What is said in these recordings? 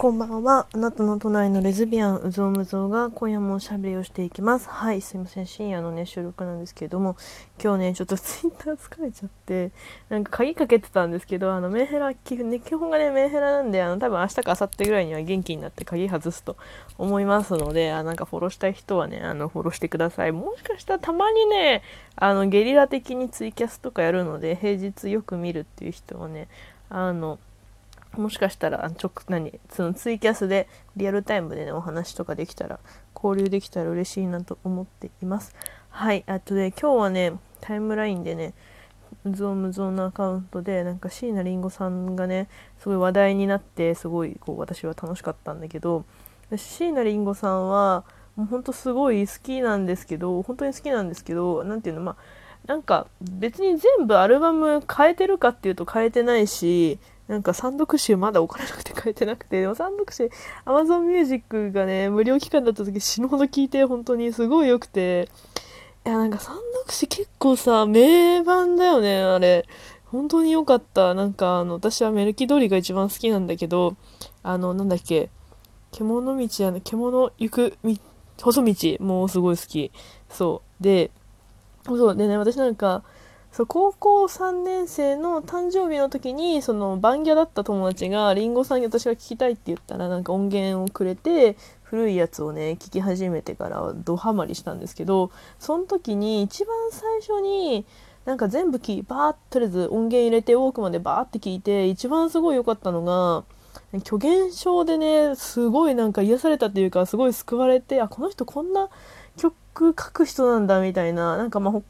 こんばんは。あなたの隣のレズビアン、うぞうむぞうが今夜もおしゃべりをしていきます。はい、すいません。深夜のね、収録なんですけれども、今日ね、ちょっと ツイッター疲れちゃって、なんか鍵かけてたんですけど、あの、メンヘラ、基本がね、メンヘラなんで、あの、多分明日か明後日ぐらいには元気になって鍵外すと思いますので、あなんかフォローしたい人はね、あの、フォローしてください。もしかしたらたまにね、あの、ゲリラ的にツイキャスとかやるので、平日よく見るっていう人はね、あの、もしかしたら直何？そのツイキャスでリアルタイムでねお話とかできたら交流できたら嬉しいなと思っています。はいあとで今日はねタイムラインでねうぞうむぞうのアカウントでなんか椎名林檎さんがねすごい話題になってすごいこう私は楽しかったんだけど椎名林檎さんはもうほんとすごい好きなんですけど本当に好きなんですけど何ていうのまあなんか別に全部アルバム変えてるかっていうと変えてないしなんか三読集まだお金なくて買えてなくて、でも三読集、Amazon Music がね、無料期間だった時死ぬほど聞いて、本当にすごい良くて、いや、なんか三読集結構さ、名盤だよね、あれ。本当に良かった。なんか、あの、私はメルキドリが一番好きなんだけど、あの、なんだっけ、獣道やね、獣行くみ、細道、もうすごい好き。そう。で、そう、でね、私なんか、そう高校3年生の誕生日の時にそのバンギャだった友達がりんごさんに私が聞きたいって言ったらなんか音源をくれて古いやつをね聞き始めてからドハマりしたんですけどその時に一番最初になんか全部きバーッとりあえず音源入れて多くまでバーって聞いて一番すごい良かったのが虚言症でねすごいなんか癒されたっていうかすごい救われてあこの人こんな曲書く人なんだみたいななんかまあ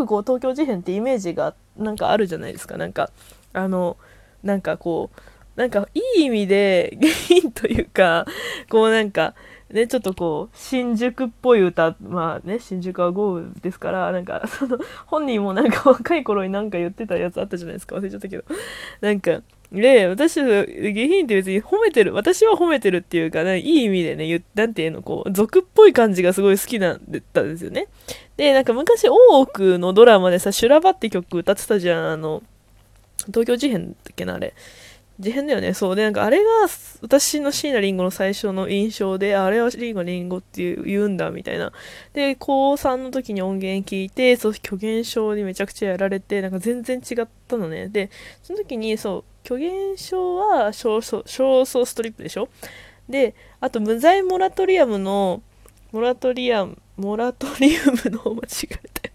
なんとなくこう東京事変ってイメージがなんかあるじゃないですかなんかあのなんかこうなんかいい意味で下品というかこうなんかね、ちょっとこう、新宿っぽい歌、まあね、新宿は豪雨ですから、なんか、その、本人もなんか若い頃になんか言ってたやつあったじゃないですか、忘れちゃったけど。なんか、で、私、下品って別に褒めてる、私は褒めてるっていうか、ね、いい意味でね、言なんていうの、こう、俗っぽい感じがすごい好きなんだったんですよね。で、なんか昔、大奥のドラマでさ、修羅場って曲歌ってたじゃん、あの、東京事変だっけな、あれ。事変だよね。そう。で、なんかあれが私の椎名林檎の最初の印象で、あれは椎名林檎っていう言うんだ、みたいな。で、高3の時に音源聞いて、そう、虚言症にめちゃくちゃやられて、なんか全然違ったのね。で、その時に、そう、虚言症は少数ストリップでしょ？で、あと無罪モラトリアムの、モラトリアム、モラトリウムの間違えた。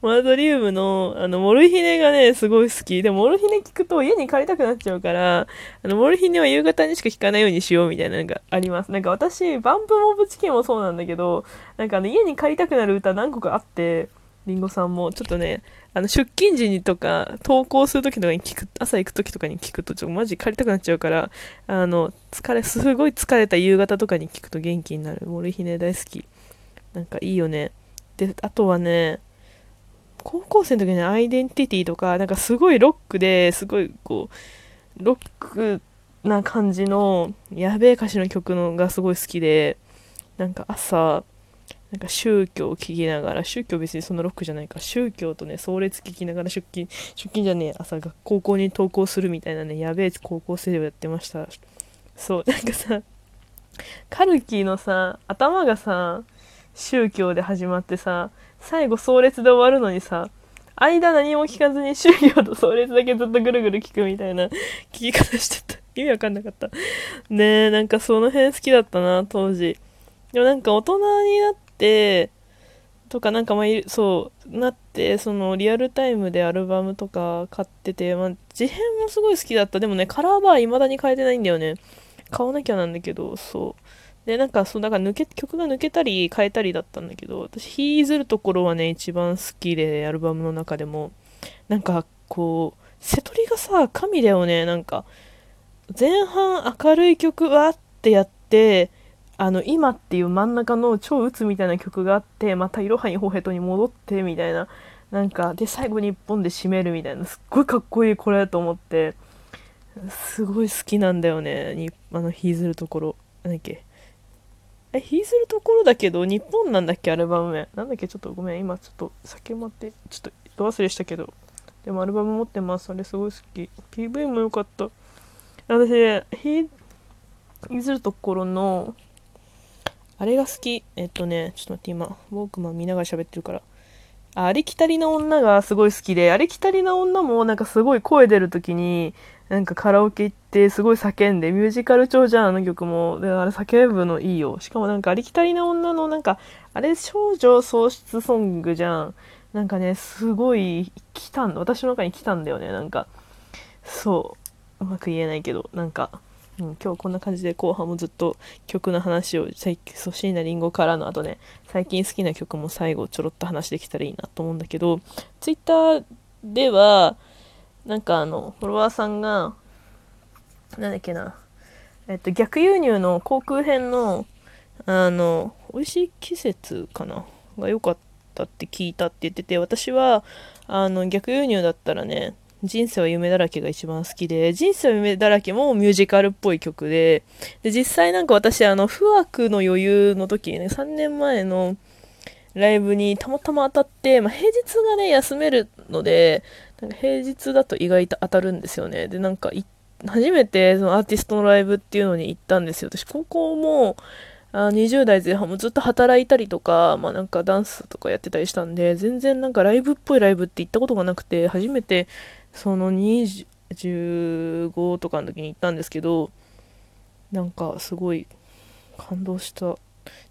モラトリウムの、あの、モルヒネがね、すごい好き。でも、モルヒネ聞くと家に帰りたくなっちゃうから、あの、モルヒネは夕方にしか聞かないようにしようみたいなのがあります。なんか私、バンプモブチキンもそうなんだけど、なんかあの、家に帰りたくなる歌何個かあって、りんごさんも、ちょっとね、あの、出勤時にとか、登校する時とかに聞く、朝行く時とかに聞くと、ちょっとマジ帰りたくなっちゃうから、あの、疲れ、すごい疲れた夕方とかに聞くと元気になる。モルヒネ大好き。なんかいいよね。で、あとはね、高校生の時にアイデンティティとか、なんかすごいロックですごいこう、ロックな感じのやべえ歌詞の曲のがすごい好きで、なんか朝、なんか宗教を聴きながら、宗教別にそんなロックじゃないか、宗教とね、壮烈聴きながら出勤、出勤じゃねえ、朝が高校に登校するみたいなね、やべえ高校生をやってました。そう、なんかさ、カルキーのさ、頭がさ、宗教で始まってさ、最後壮烈で終わるのにさ、間何も聞かずに宗教と壮烈だけずっとぐるぐる聞くみたいな聞き方してた。意味わかんなかった。ねえ、なんかその辺好きだったな、当時。でもなんか大人になって、とかなんかまあ、そう、なって、そのリアルタイムでアルバムとか買ってて、まあ、事変もすごい好きだった。でもね、カラーバー未だに変えてないんだよね。買わなきゃなんだけど、そう。で、なんか、そう、だから抜け、曲が抜けたり変えたりだったんだけど、私、ヒーズるところはね、一番好きで、アルバムの中でも、なんか、こう、瀬戸りがさ、神だよね、なんか、前半明るい曲わってやって、あの、今っていう真ん中の超鬱みたいな曲があって、またいろはにほへとに戻って、みたいな、なんか、で、最後に一本で締めるみたいな、すっごいかっこいいこれと思って、すごい好きなんだよね、にあの、ヒーズるところ。なんだっけ？え、ヒーするところだけど、日本なんだっけ、アルバム名。なんだっけ、ちょっとごめん、今ちょっと酒待って、ちょっと忘れしたけど。でもアルバム持ってます。あれすごい好き。PV も良かった。私、ヒ譲るところの、あれが好き。えっとね、ちょっと待って、今、ウォークマン見ながら喋ってるから。あありきたりな女がすごい好きで、ありきたりな女もなんかすごい声出るときに、なんかカラオケ行ってすごい叫んで、ミュージカル調じゃん、あの曲も。で、あれ叫ぶのいいよ。しかもなんかありきたりな女のなんか、あれ少女喪失ソングじゃん。なんかね、すごい来たん。私の中に来たんだよね、なんか。そう。うまく言えないけど、なんか。うん、今日こんな感じで後半もずっと曲の話をそう椎名林檎からの後ね最近好きな曲も最後ちょろっと話できたらいいなと思うんだけどツイッターではなんかあのフォロワーさんがなんだっけなえっと逆輸入の航空編のあの美味しい季節かなが良かったって聞いたって言ってて私はあの逆輸入だったらね人生は夢だらけが一番好きで、人生は夢だらけもミュージカルっぽい曲で、で、実際なんか私、あの、不惑の余裕の時ね、3年前のライブにたまたま当たって、まあ、平日がね、休めるので、なんか平日だと意外と当たるんですよね。で、なんか、初めてそのアーティストのライブっていうのに行ったんですよ。私、高校も、あ20代前半もずっと働いたりとか、まあなんかダンスとかやってたりしたんで、全然なんかライブっぽいライブって行ったことがなくて、初めてその25とかの時に行ったんですけどなんかすごい感動した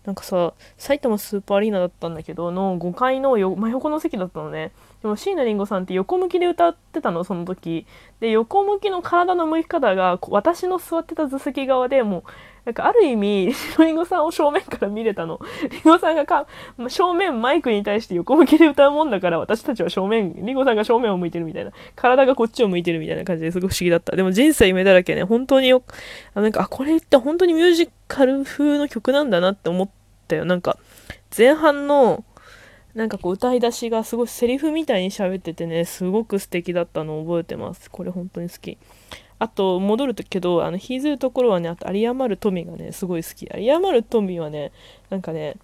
なんかさ埼玉スーパーアリーナだったんだけどの5階の真横の席だったのねでも椎名林檎さんって横向きで歌ってたのその時で横向きの体の向き方が私の座ってた座席側でもうなんかある意味、リンゴさんを正面から見れたの。リンゴさんがか正面マイクに対して横向きで歌うもんだから、私たちは正面、リンゴさんが正面を向いてるみたいな。体がこっちを向いてるみたいな感じですごく不思議だった。でも人生夢だらけね、本当によ、あなんか、あ、これって本当にミュージカル風の曲なんだなって思ったよ。なんか、前半の、なんかこう歌い出しがすごいセリフみたいに喋っててね、すごく素敵だったのを覚えてます。これ本当に好き。あと、戻るとけど、あの、引きずるところはね、あと、有り余る富がね、すごい好き。有り余る富はね、なんかね、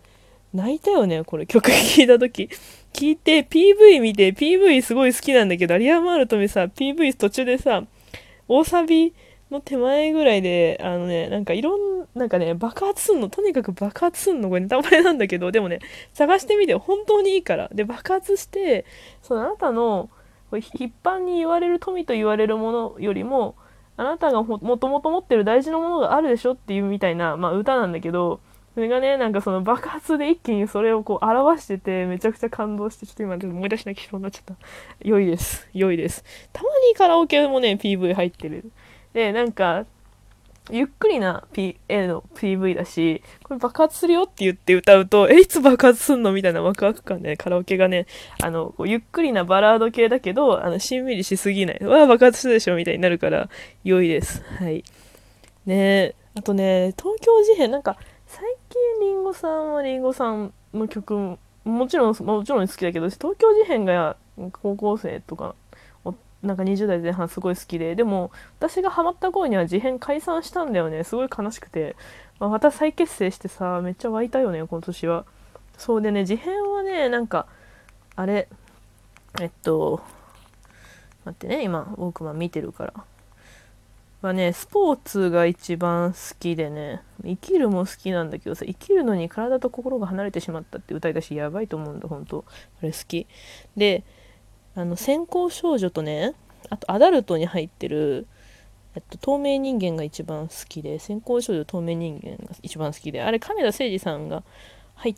泣いたよね、これ曲聴いた時。聞いて、PV 見て、PV すごい好きなんだけど、有り余る富さ、PV 途中でさ、大サビの手前ぐらいで、あのね、なんかいろん、なんかね、爆発すんの、とにかく爆発すんの、これネタバレなんだけど、でもね、探してみて、本当にいいから。で、爆発して、そのあなたの、一般に言われる富と言われるものよりも、あなたがもともと持ってる大事なものがあるでしょっていうみたいな、まあ、歌なんだけど、それがね、なんかその爆発で一気にそれをこう表してて、めちゃくちゃ感動して、ちょっと今思い出しなきゃそうになっちゃった。良いです。良いです。たまにカラオケもね、PV 入ってる。で、なんか、ゆっくりな、P、A の PV だし、これ爆発するよって言って歌うと、え、いつ爆発すんの？みたいなワクワク感で、ね、カラオケがね、あの、ゆっくりなバラード系だけど、あの、しんみりしすぎない。わあ、爆発するでしょ？みたいになるから、良いです。はい。ねあとね、東京事変、なんか、最近りんごさんはりんごさんの曲、もちろん、もちろん好きだけど、東京事変が高校生とかなんか20代前半すごい好きででも私がハマった頃には事変解散したんだよね。すごい悲しくて、まあ、また再結成してさめっちゃ湧いたよね今年は。そうでね事変はねなんかあれえっと待ってね今ウォークマン見てるから。はねスポーツが一番好きでね生きるも好きなんだけどさ生きるのに体と心が離れてしまったって歌い出しやばいと思うんだ本当。あれ好き。であの先行少女とねあとアダルトに入ってる、えっと、透明人間が一番好きで先行少女透明人間が一番好きであれ亀田誠治さんが入っ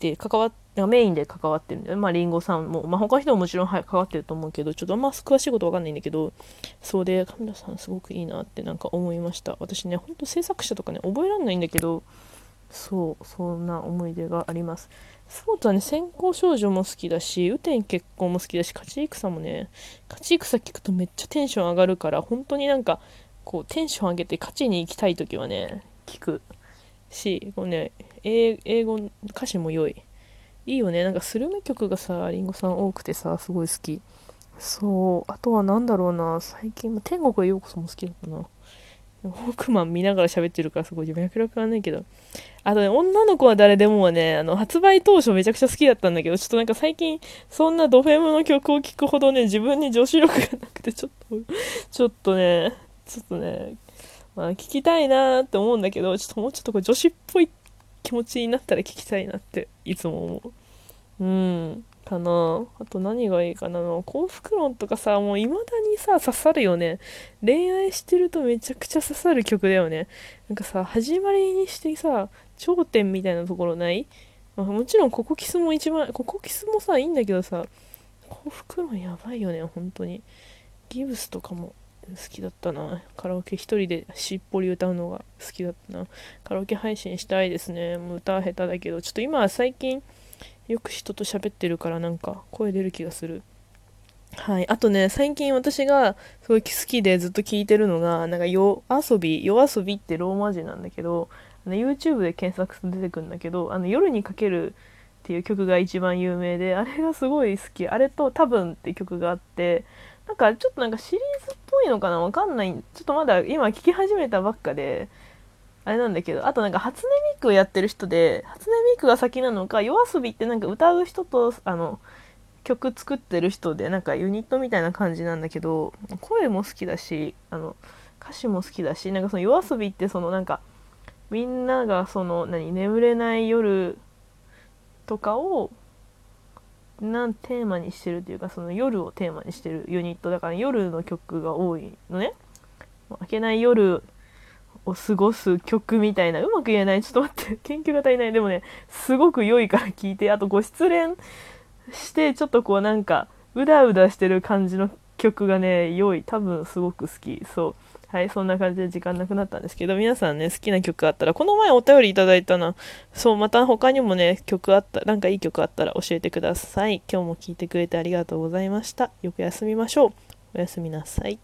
て関わってメインで関わってるんでまありんごさんも、まあ、他の人ももちろん関わってると思うけどちょっとあんま詳しいことわかんないんだけどそうで亀田さんすごくいいなってなんか思いました。私ねほんと制作者とかね覚えられないんだけどそうそんな思い出がありますスポーツはね、先行少女も好きだし、雨天結婚も好きだし、勝ち戦もね、勝ち戦聞くとめっちゃテンション上がるから、本当になんか、こう、テンション上げて勝ちに行きたい時はね、聞くし、こうね、英語、歌詞も良い。いいよね。なんかスルメ曲がさ、りんごさん多くてさ、すごい好き。そう。あとは何だろうな。最近、天国へようこそも好きだったな。ホークマン見ながら喋ってるからすごい脈絡はないけど。あとね、女の子は誰でもはね、あの、発売当初めちゃくちゃ好きだったんだけど、ちょっとなんか最近、そんなドフェムの曲を聴くほどね、自分に女子力がなくて、ちょっと、ちょっとね、ちょっとね、まあ、聞きたいなって思うんだけど、ちょっともうちょっとこう女子っぽい気持ちになったら聞きたいなっていつも思う。うん。かなあと何がいいかな幸福論とかさ、もう未だにさ、刺さるよね。恋愛してるとめちゃくちゃ刺さる曲だよね。なんかさ、始まりにしてさ、頂点みたいなところない？まあ、もちろんココキスも一番、ココキスもさ、いいんだけどさ、幸福論やばいよね、本当に。ギブスとかも好きだったな。カラオケ一人でしっぽり歌うのが好きだったな。カラオケ配信したいですね。もう歌は下手だけど、ちょっと今は最近、よく人と喋ってるからなんか声出る気がする。はい。あとね、最近私がすごい好きでずっと聞いてるのが、なんか夜遊び、夜遊びってローマ字なんだけど、あの YouTube で検索すると出てくるんだけど、あの夜にかけるっていう曲が一番有名で、あれがすごい好き。あれと多分って曲があって、なんかちょっとなんかシリーズっぽいのかな？わかんない。ちょっとまだ今聞き始めたばっかで、あれなんだけど、あとなんか初音ミクをやってる人で、初音ミクが先なのか、夜遊びってなんか歌う人と、あの、曲作ってる人で、なんかユニットみたいな感じなんだけど、声も好きだし、あの、歌詞も好きだし、なんかその夜遊びってそのなんか、みんながその、何、眠れない夜とかを、なんテーマにしてるっていうかその夜をテーマにしてるユニットだから夜の曲が多いのね。明けない夜を過ごす曲みたいなうまく言えないちょっと待って研究が足りないでもねすごく良いから聞いてあとご失恋してちょっとこうなんかうだうだしてる感じの曲がね良い。多分すごく好き。そう。はい。そんな感じで時間なくなったんですけど皆さんね好きな曲あったらこの前お便りいただいたなそうまた他にもね曲あったなんかいい曲あったら教えてください。今日も聴いてくれてありがとうございました。よく休みましょうおやすみなさい。